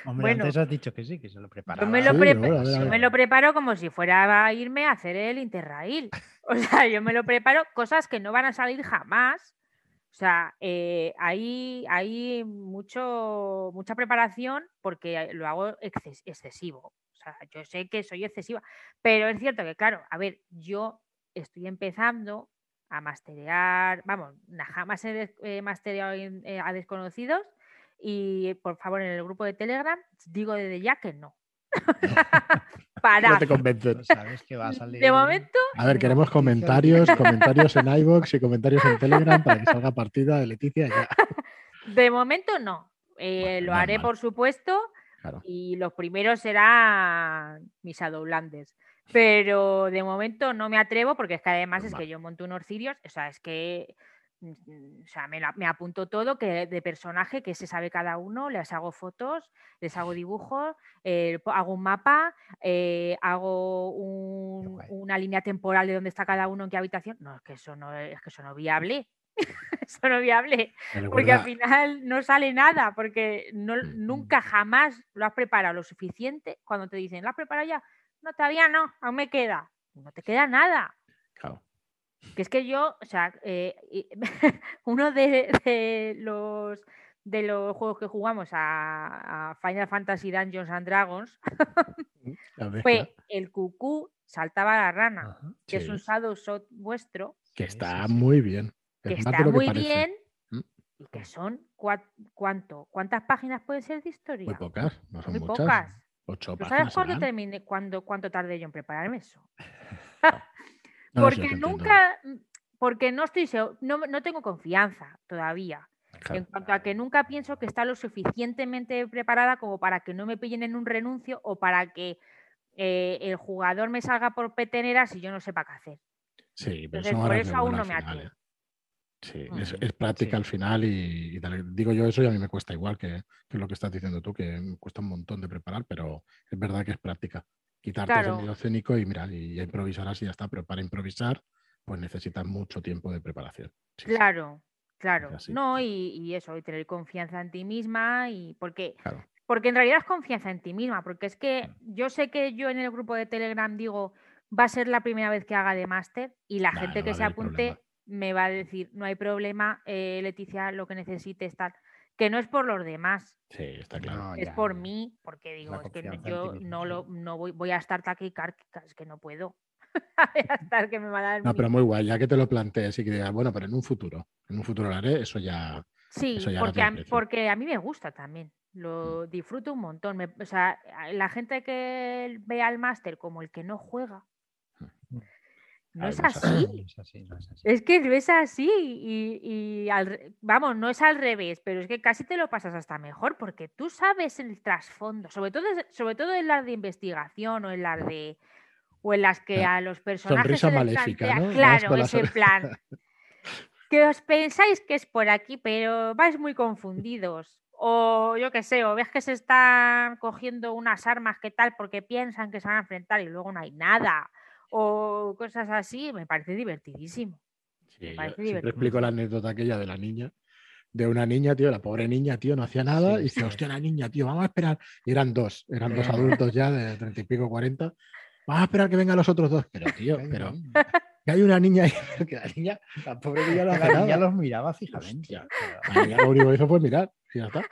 Hombre, Bueno. antes has dicho que sí, que se lo preparaba. yo me lo, Sí, bueno, a yo me lo preparo como si fuera a irme a hacer el Interrail. O sea, yo me lo preparo cosas que no van a salir jamás. O sea, eh, hay, hay mucho, mucha preparación porque lo hago exces- excesivo. O sea, yo sé que soy excesiva, pero es cierto que, claro, a ver, yo estoy empezando a masterear, vamos, jamás he eh, a desconocidos y por favor en el grupo de Telegram digo desde ya que no. <laughs> No te convencen. No sabes que va a salir. De momento, A ver, queremos comentarios, comentarios en iVoox y comentarios en Telegram para que salga partida de Leticia ya. <laughs> de momento no. Eh, Bueno, lo haré, normal. por supuesto, Claro. y los primeros serán mis adoblandes. Pero de momento no me atrevo porque es que además es Normal. que yo monto unos cirios, o sea, es que o sea, me, la- me apunto todo que de personaje que se sabe cada uno, les hago fotos, les hago dibujos, eh, hago un mapa, eh, hago un- una línea temporal de dónde está cada uno en qué habitación. No, es que eso no es que eso no viable. eso no es viable. <laughs> Porque al final no sale nada, porque no, Mm. nunca jamás lo has preparado lo suficiente cuando te dicen, ¿lo has preparado ya? No, todavía no, aún me queda. No te queda nada. claro. Que es que yo, o sea, eh, <laughs> uno de, de los de los juegos que jugamos a, a Final Fantasy Dungeons and Dragons mezcla, fue el cucú saltaba la rana, Ajá. que es un shadow shot vuestro, que está sí, sí. muy bien. que Es está que muy parece. bien Mm. y que son cua- ¿cuánto? ¿Cuántas páginas puede ser de historia? Muy pocas, no son Muy muchas. pocas. Ocho ¿Tú sabes páginas. cuánto, cuándo, cuánto tardé yo en prepararme eso? <laughs> No, no, sí, porque nunca, mm, porque no estoy no, no tengo confianza todavía. Claro. En cuanto a que nunca pienso que está lo suficientemente preparada como para que no me pillen en un renuncio o para que eh, el jugador me salga por peteneras y yo no sepa qué hacer. Sí, pero Entonces, son por eso aún no me atrevo. ¿eh? Sí, Mm, es, es práctica sí. al final y, digo yo eso y a mí me cuesta igual que, que lo que estás diciendo tú, que me cuesta un montón de preparar, pero es verdad que es práctica. Quitarte Claro. el miedo escénico y mira, y ya improvisarás y ya está, pero para improvisar pues necesitas mucho tiempo de preparación. Sí, Claro, claro. así. No, y, y eso, y tener confianza en ti misma y porque claro. Porque en realidad es confianza en ti misma, porque es que yo sé que yo en el grupo de Telegram digo, va a ser la primera vez que haga de máster y la Nah, gente no que se apunte problema. Me va a decir, no hay problema, eh, Leticia, lo que necesites, tal. Que no es por los demás, Sí, está claro. No, es ya, por ya. mí, porque digo, es que yo no, lo, no voy, voy a estar taquicárdica, es que no puedo. <laughs> voy a estar que me va a dar No, mi- pero muy guay, ya que te lo plantees y que digas, bueno, pero en un futuro, en un futuro lo haré, eso ya. Sí, Eso ya no porque a, porque a mí me gusta también. Lo disfruto un montón. me- o sea, la gente que ve al máster como el que no juega, Mm. No es así. No es así, no es así. Es que así. Y, y al re- vamos, no es al revés, pero es que casi te lo pasas hasta mejor, porque tú sabes el trasfondo, sobre todo, sobre todo en las de investigación o en las de. O en las que a los personajes. sonrisa se maléfica, plantea- ¿no? Vas Claro, ese plan. <laughs> que os pensáis que es por aquí, pero vais muy confundidos. O yo qué sé, o ves que se están cogiendo unas armas que tal porque piensan que se van a enfrentar y luego no hay nada. O cosas así, me parece divertidísimo. Sí, yo parece siempre divertido. explico la anécdota aquella de la niña. De una niña, tío, la pobre niña, tío, no hacía nada. Sí, y dice, hostia, la niña, tío, vamos a esperar. Y eran dos, eran dos adultos ya de treinta y pico, cuarenta. Vamos a esperar que vengan los otros dos. Pero, tío, pero que hay una niña ahí, <laughs> que la niña, la pobre niña la niña los miraba fijamente. Hostia. La niña lo único que hizo fue mirar y ya está.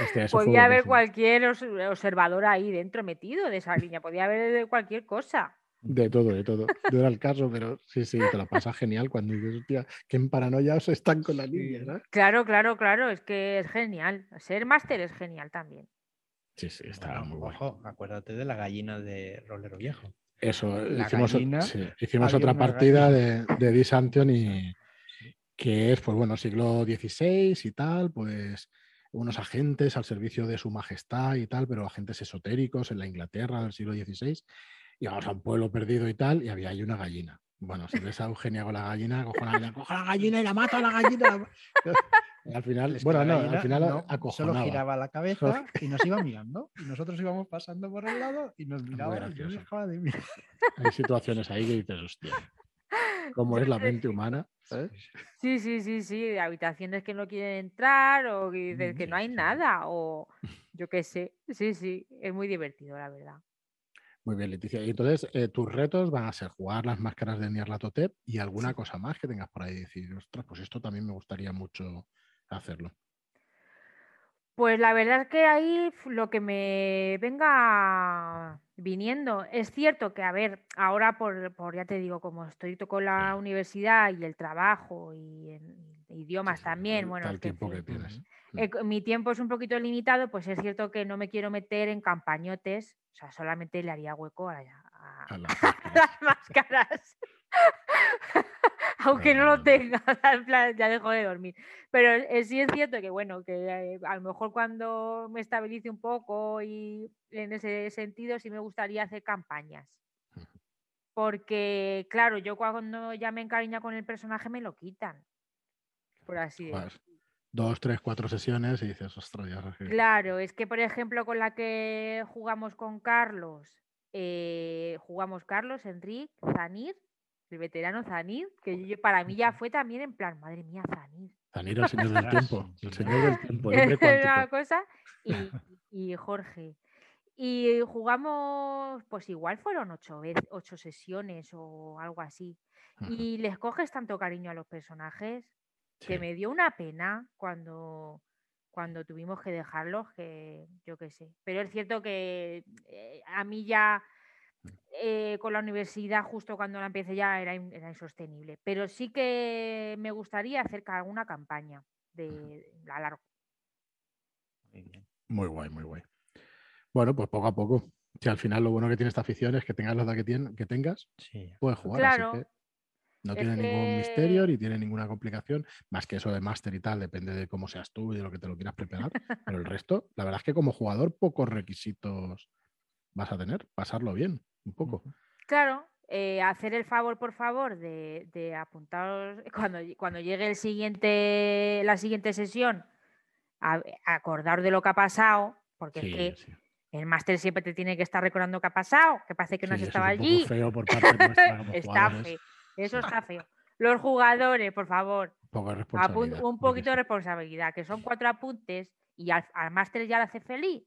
Hostia, Podía fue haber cualquier observador ahí dentro metido de esa línea, podía haber de cualquier cosa. De todo, de todo. No era el caso, pero sí, sí, te lo pasas genial cuando dices, hostia, que en paranoia os están con la línea, ¿sabes? Claro, claro, claro, es que es genial. Ser máster es genial también. Sí, sí, está Bueno, muy bueno. Ojo, acuérdate de la gallina de Rolero Viejo. Eso, La hicimos, o- gallina, sí, hicimos otra partida de, de Dis Anthony, que es, pues bueno, siglo XVI y tal, pues unos agentes al servicio de su majestad y tal, pero agentes esotéricos en la Inglaterra del siglo XVI. Íbamos a un pueblo perdido y tal, y había ahí una gallina. Bueno, si ves a Eugenia con la gallina, cojo la gallina, cojo la gallina y la mato a la gallina. Y al final, Es que bueno, no, al final no, solo giraba la cabeza y nos iba mirando. Y nosotros íbamos pasando por el lado y nos miraba y gracioso. dejaba de mirar. Hay situaciones ahí que dices, hostia, ¿cómo es la <laughs> mente humana? ¿sabes? Sí, sí, sí, sí, habitaciones que no quieren entrar o que que no hay nada o <laughs> yo qué sé. Sí, sí, es muy divertido, la verdad. Muy bien, Leticia. Y entonces, eh, tus retos van a ser jugar las máscaras de Nyarlathotep y alguna cosa más que tengas por ahí. Decir, ostras, pues esto también me gustaría mucho hacerlo. Pues la verdad es que ahí lo que me venga viniendo. Es cierto que, a ver, ahora por, por ya te digo, como estoy to- con la universidad y el trabajo y en idiomas Sí, sí, también, bueno, que, tiempo tienes. Mm. eh, mi tiempo es un poquito limitado, pues es cierto que no me quiero meter en campañotes, o sea, solamente le haría hueco a, a- A las <laughs> a las máscaras. <laughs> Aunque no lo tenga, <laughs> en plan, ya dejo de dormir. Pero eh, sí es cierto que, bueno, que eh, a lo mejor cuando me estabilice un poco y en ese sentido sí me gustaría hacer campañas. Porque, claro, yo cuando ya me encariño con el personaje me lo quitan. Por así decirlo. Dos, tres, cuatro sesiones y dices, ostras, ya Claro, es que por ejemplo con la que jugamos con Carlos, eh, jugamos Carlos, Enrique, Zanir, el veterano Zanir, que yo- para mí ya fue también en plan, madre mía, Zanir. Zanir, <laughs> el señor del tiempo. El señor del tiempo, el una cosa, y, <laughs> y Jorge. Y jugamos, pues igual fueron ocho, ocho sesiones o algo así. Y les coges tanto cariño a los personajes que me dio una pena cuando, cuando tuvimos que dejarlos, que yo qué sé. Pero es cierto que eh, a mí ya. Eh, con la universidad, justo cuando la empecé ya era, in- era insostenible. Pero sí que me gustaría hacer alguna campaña de a largo. Muy bien. Muy guay, muy guay. Bueno, pues poco a poco. Si al final lo bueno que tiene esta afición es que tengas la edad que, tien- que tengas, Sí. puedes jugar. Claro. Así que no Es tiene ningún misterio ni tiene ninguna complicación. Más que eso de máster y tal, depende de cómo seas tú y de lo que te lo quieras preparar. <laughs> Pero el resto, la verdad es que como jugador, pocos requisitos vas a tener. Pasarlo bien, un poco. Claro, eh, hacer el favor, por favor, de, de apuntaros <laughs> cuando, cuando llegue el siguiente, la siguiente sesión, a- acordaros de lo que ha pasado, porque Sí, es que sí. el máster siempre te tiene que estar recordando qué ha pasado, que parece que no has estado es allí. feo por parte nuestra <laughs> está feo. Eso está feo. Los jugadores, por favor, un poquito de responsabilidad, que son cuatro apuntes y al, al máster ya le hace feliz.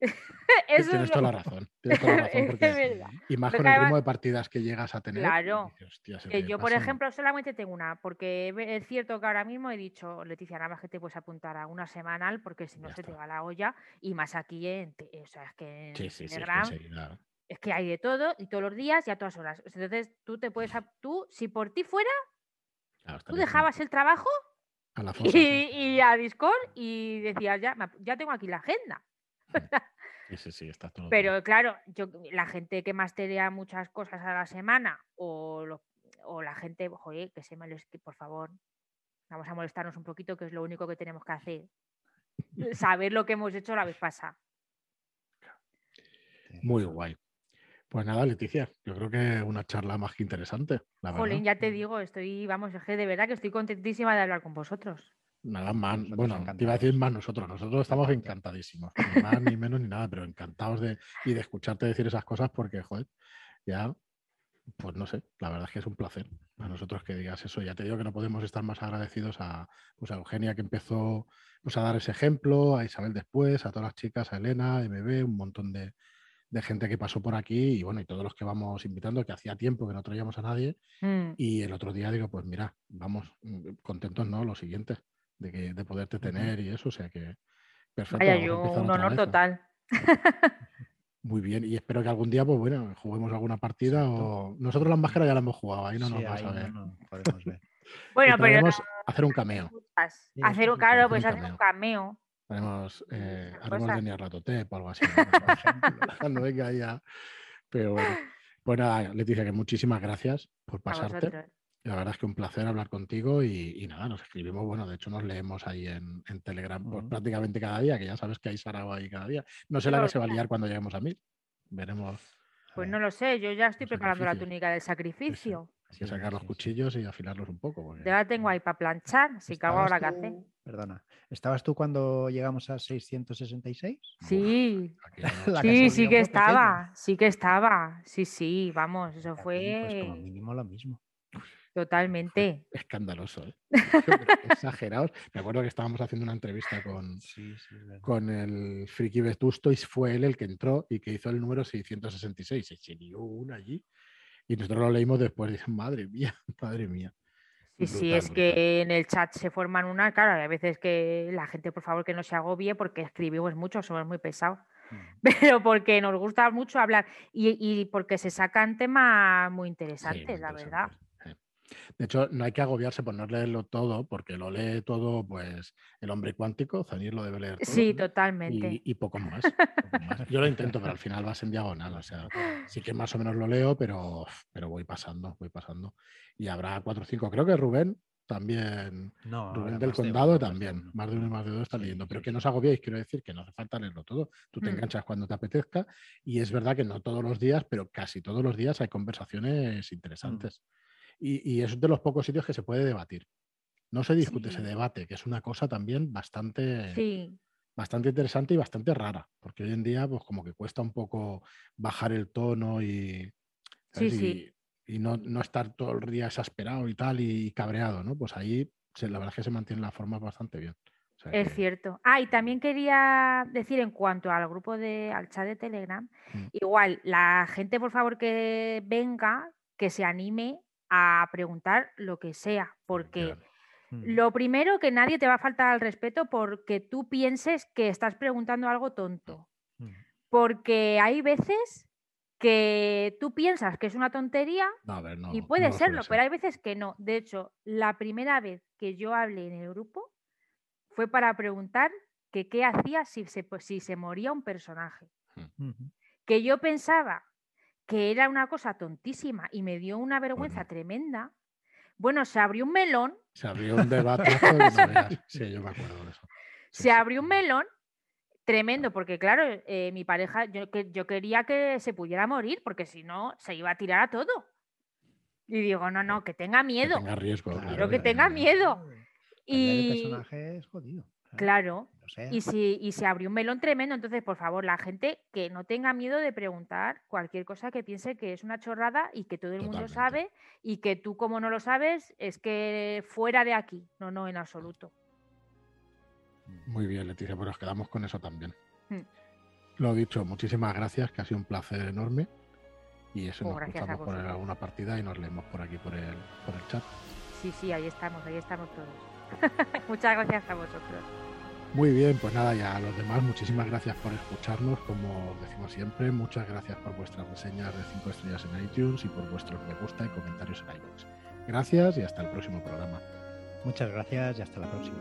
<laughs> Eso Tienes es toda lo- la razón. <laughs> Tienes toda la razón es porque verdad. Y más Porque con el ritmo de partidas que llegas a tener. Claro, dices, "Hostia, se Que te yo, por pasan". ejemplo, solamente tengo una, porque es cierto que ahora mismo he dicho, Leticia, nada más que te puedes apuntar a una semanal, porque si no Ya se te va la olla, y más aquí en, o sea, es que en Sí, sí, sí, es es que hay de todo, y todos los días y a todas horas. Entonces, tú te puedes, tú, si por ti fuera, claro, tú dejabas el trabajo a la y, fosa, y a Discord y decías, ya, ya tengo aquí la agenda. Sí, sí, sí, está todo. Pero claro, yo, la gente que masterea muchas cosas a la semana o, lo- o la gente, joder, que se moleste, que por favor, vamos a molestarnos un poquito, que es lo único que tenemos que hacer. Saber lo que hemos hecho la vez pasada. Muy guay. Pues nada, Leticia, yo creo que una charla más que interesante, la Jolín, verdad. ya te digo, estoy, vamos, es que de verdad que estoy contentísima de hablar con vosotros. Nada más, Nosotros bueno, te iba a decir más nosotros, nosotros estamos encantadísimos, ni más ni menos ni nada, pero encantados de y de escucharte decir esas cosas porque, joder, ya, pues no sé, la verdad es que es un placer a nosotros que digas eso. Ya te digo que no podemos estar más agradecidos a, pues a Eugenia que empezó pues, a dar ese ejemplo, a Isabel después, a todas las chicas, a Elena, MB, un montón de, de gente que pasó por aquí y bueno, y todos los que vamos invitando, que hacía tiempo que no traíamos a nadie. Mm, Y el otro día digo, pues mira, vamos, mm, contentos, ¿no? Lo siguiente, de, que, de poderte tener y eso, o sea que, Perfecto. Vaya, yo un honor ¿no? total. <laughs> Muy bien, y espero que algún día, pues bueno, juguemos alguna partida Exacto. o nosotros las máscaras ya la hemos jugado, ahí no nos vas a ver. no, no podemos ver. <laughs> Bueno, pero podremos hacer un cameo. Sí, hacer un, claro, pues hacer un cameo. Haremos, eh, haremos de Niarlatotep o algo así. ¿no? <laughs> Venga ya. Pero bueno. Pues nada, Leticia, que muchísimas gracias por A pasarte. La verdad es que un placer hablar contigo y, y nada, nos escribimos, bueno, de hecho nos leemos ahí en, en Telegram pues, prácticamente cada día, que ya sabes que hay sarao ahí cada día. No sé la que se va a liar cuando lleguemos a mil. Veremos. Pues ver, no lo sé, yo ya estoy preparando la túnica del sacrificio. Hay que sacar los cuchillos y afilarlos un poco. Porque... Ya la tengo ahí para planchar, ¿Estabas que hacer. tú- Perdona, ¿estabas tú cuando llegamos a 666? Sí, La <laughs> sí, sí que pequeña. estaba, sí que estaba. Sí, sí, vamos, eso Aquí, fue Pues como mínimo lo mismo. Totalmente. Escandaloso, ¿eh? <laughs> Exagerados. Me acuerdo que estábamos haciendo una entrevista con, Sí, sí, es con el Friki Vetusto y fue él el que entró y que hizo el número 666. Se echó una allí. Y nosotros lo leímos después y dije, madre mía, <laughs> madre mía. Sí, sí, Brutal, es brutal. que en el chat se forman una, claro, hay veces que la gente, por favor, que no se agobie porque escribimos mucho, somos muy pesados, Mm. <laughs> pero porque nos gusta mucho hablar y, y porque se sacan temas muy Sí, interesantes, muy la verdad. Interesantes. De hecho, no hay que agobiarse por no leerlo todo, porque lo lee todo, pues, el hombre cuántico, Zanir lo debe leer todo. Sí, ¿no? totalmente. y, y poco <laughs> más. poco más. Yo lo intento, pero al final vas en diagonal. O sea, sí que más o menos lo leo, pero, pero voy pasando, voy pasando. Y habrá cuatro o cinco. Creo que Rubén también, No, Rubén del de Condado uno, también, más de uno y más de dos está leyendo. Pero que no os agobiéis, quiero decir que no hace falta leerlo todo. Tú te Mm. enganchas cuando te apetezca y es verdad que no todos los días, pero casi todos los días hay conversaciones Mm. Y, y es de los pocos sitios que se puede debatir. No se discute, se Sí. debate, que es una cosa también bastante, Sí, bastante interesante y bastante rara, porque hoy en día pues como que cuesta un poco bajar el tono y, y, y no, no estar todo el día exasperado y tal y, cabreado, ¿no? Pues ahí se- la verdad es que se mantiene la forma bastante bien. O sea es que- cierto. Ah, y también quería decir en cuanto al grupo de, al chat de Telegram, Mm. igual, la gente, por favor, que venga, que se anime a preguntar lo que sea, porque Claro. Lo primero, que nadie te va a faltar al respeto porque tú pienses que estás preguntando algo tonto. Porque hay veces que tú piensas que es una tontería No, a ver, no, y puede serlo, ser. pero hay veces que no. De hecho, la primera vez que yo hablé en el grupo fue para preguntar que qué hacía si se, pues, si se moría un personaje. Que yo pensaba que era una cosa tontísima y me dio una vergüenza Bueno. tremenda. Bueno, se abrió un melón Se abrió un que <laughs> veas. Sí, yo me acuerdo de eso. Sí, se sí. abrió un melón tremendo, porque claro, eh, mi pareja, yo, que, yo quería que se pudiera morir, porque si no, se iba a tirar a todo. Y digo, no, no, que tenga Que miedo. tenga riesgo. Claro, que que tenga miedo. Perder el Y personaje es jodido. claro, Sea. y, si, y se abrió un melón tremendo, entonces, por favor, la gente que no tenga miedo de preguntar cualquier cosa que piense que es una chorrada y que todo el mundo sabe y que tú como no lo sabes, es que fuera de aquí. No, no, en absoluto. Muy bien, Leticia, pues nos quedamos con eso también. Mm. Lo dicho, muchísimas gracias, que ha sido un placer enorme. Y eso Oh, nos cruzamos por alguna partida y nos leemos por aquí por el, por el chat. Sí, sí, ahí estamos, ahí estamos todos. <laughs> Muchas gracias a vosotros. Muy bien, pues nada, ya a los demás, muchísimas gracias por escucharnos, como decimos siempre, muchas gracias por vuestras reseñas de 5 estrellas en iTunes y por vuestros me gusta y comentarios en iVoox. Gracias y hasta el próximo programa. Muchas gracias y hasta la próxima.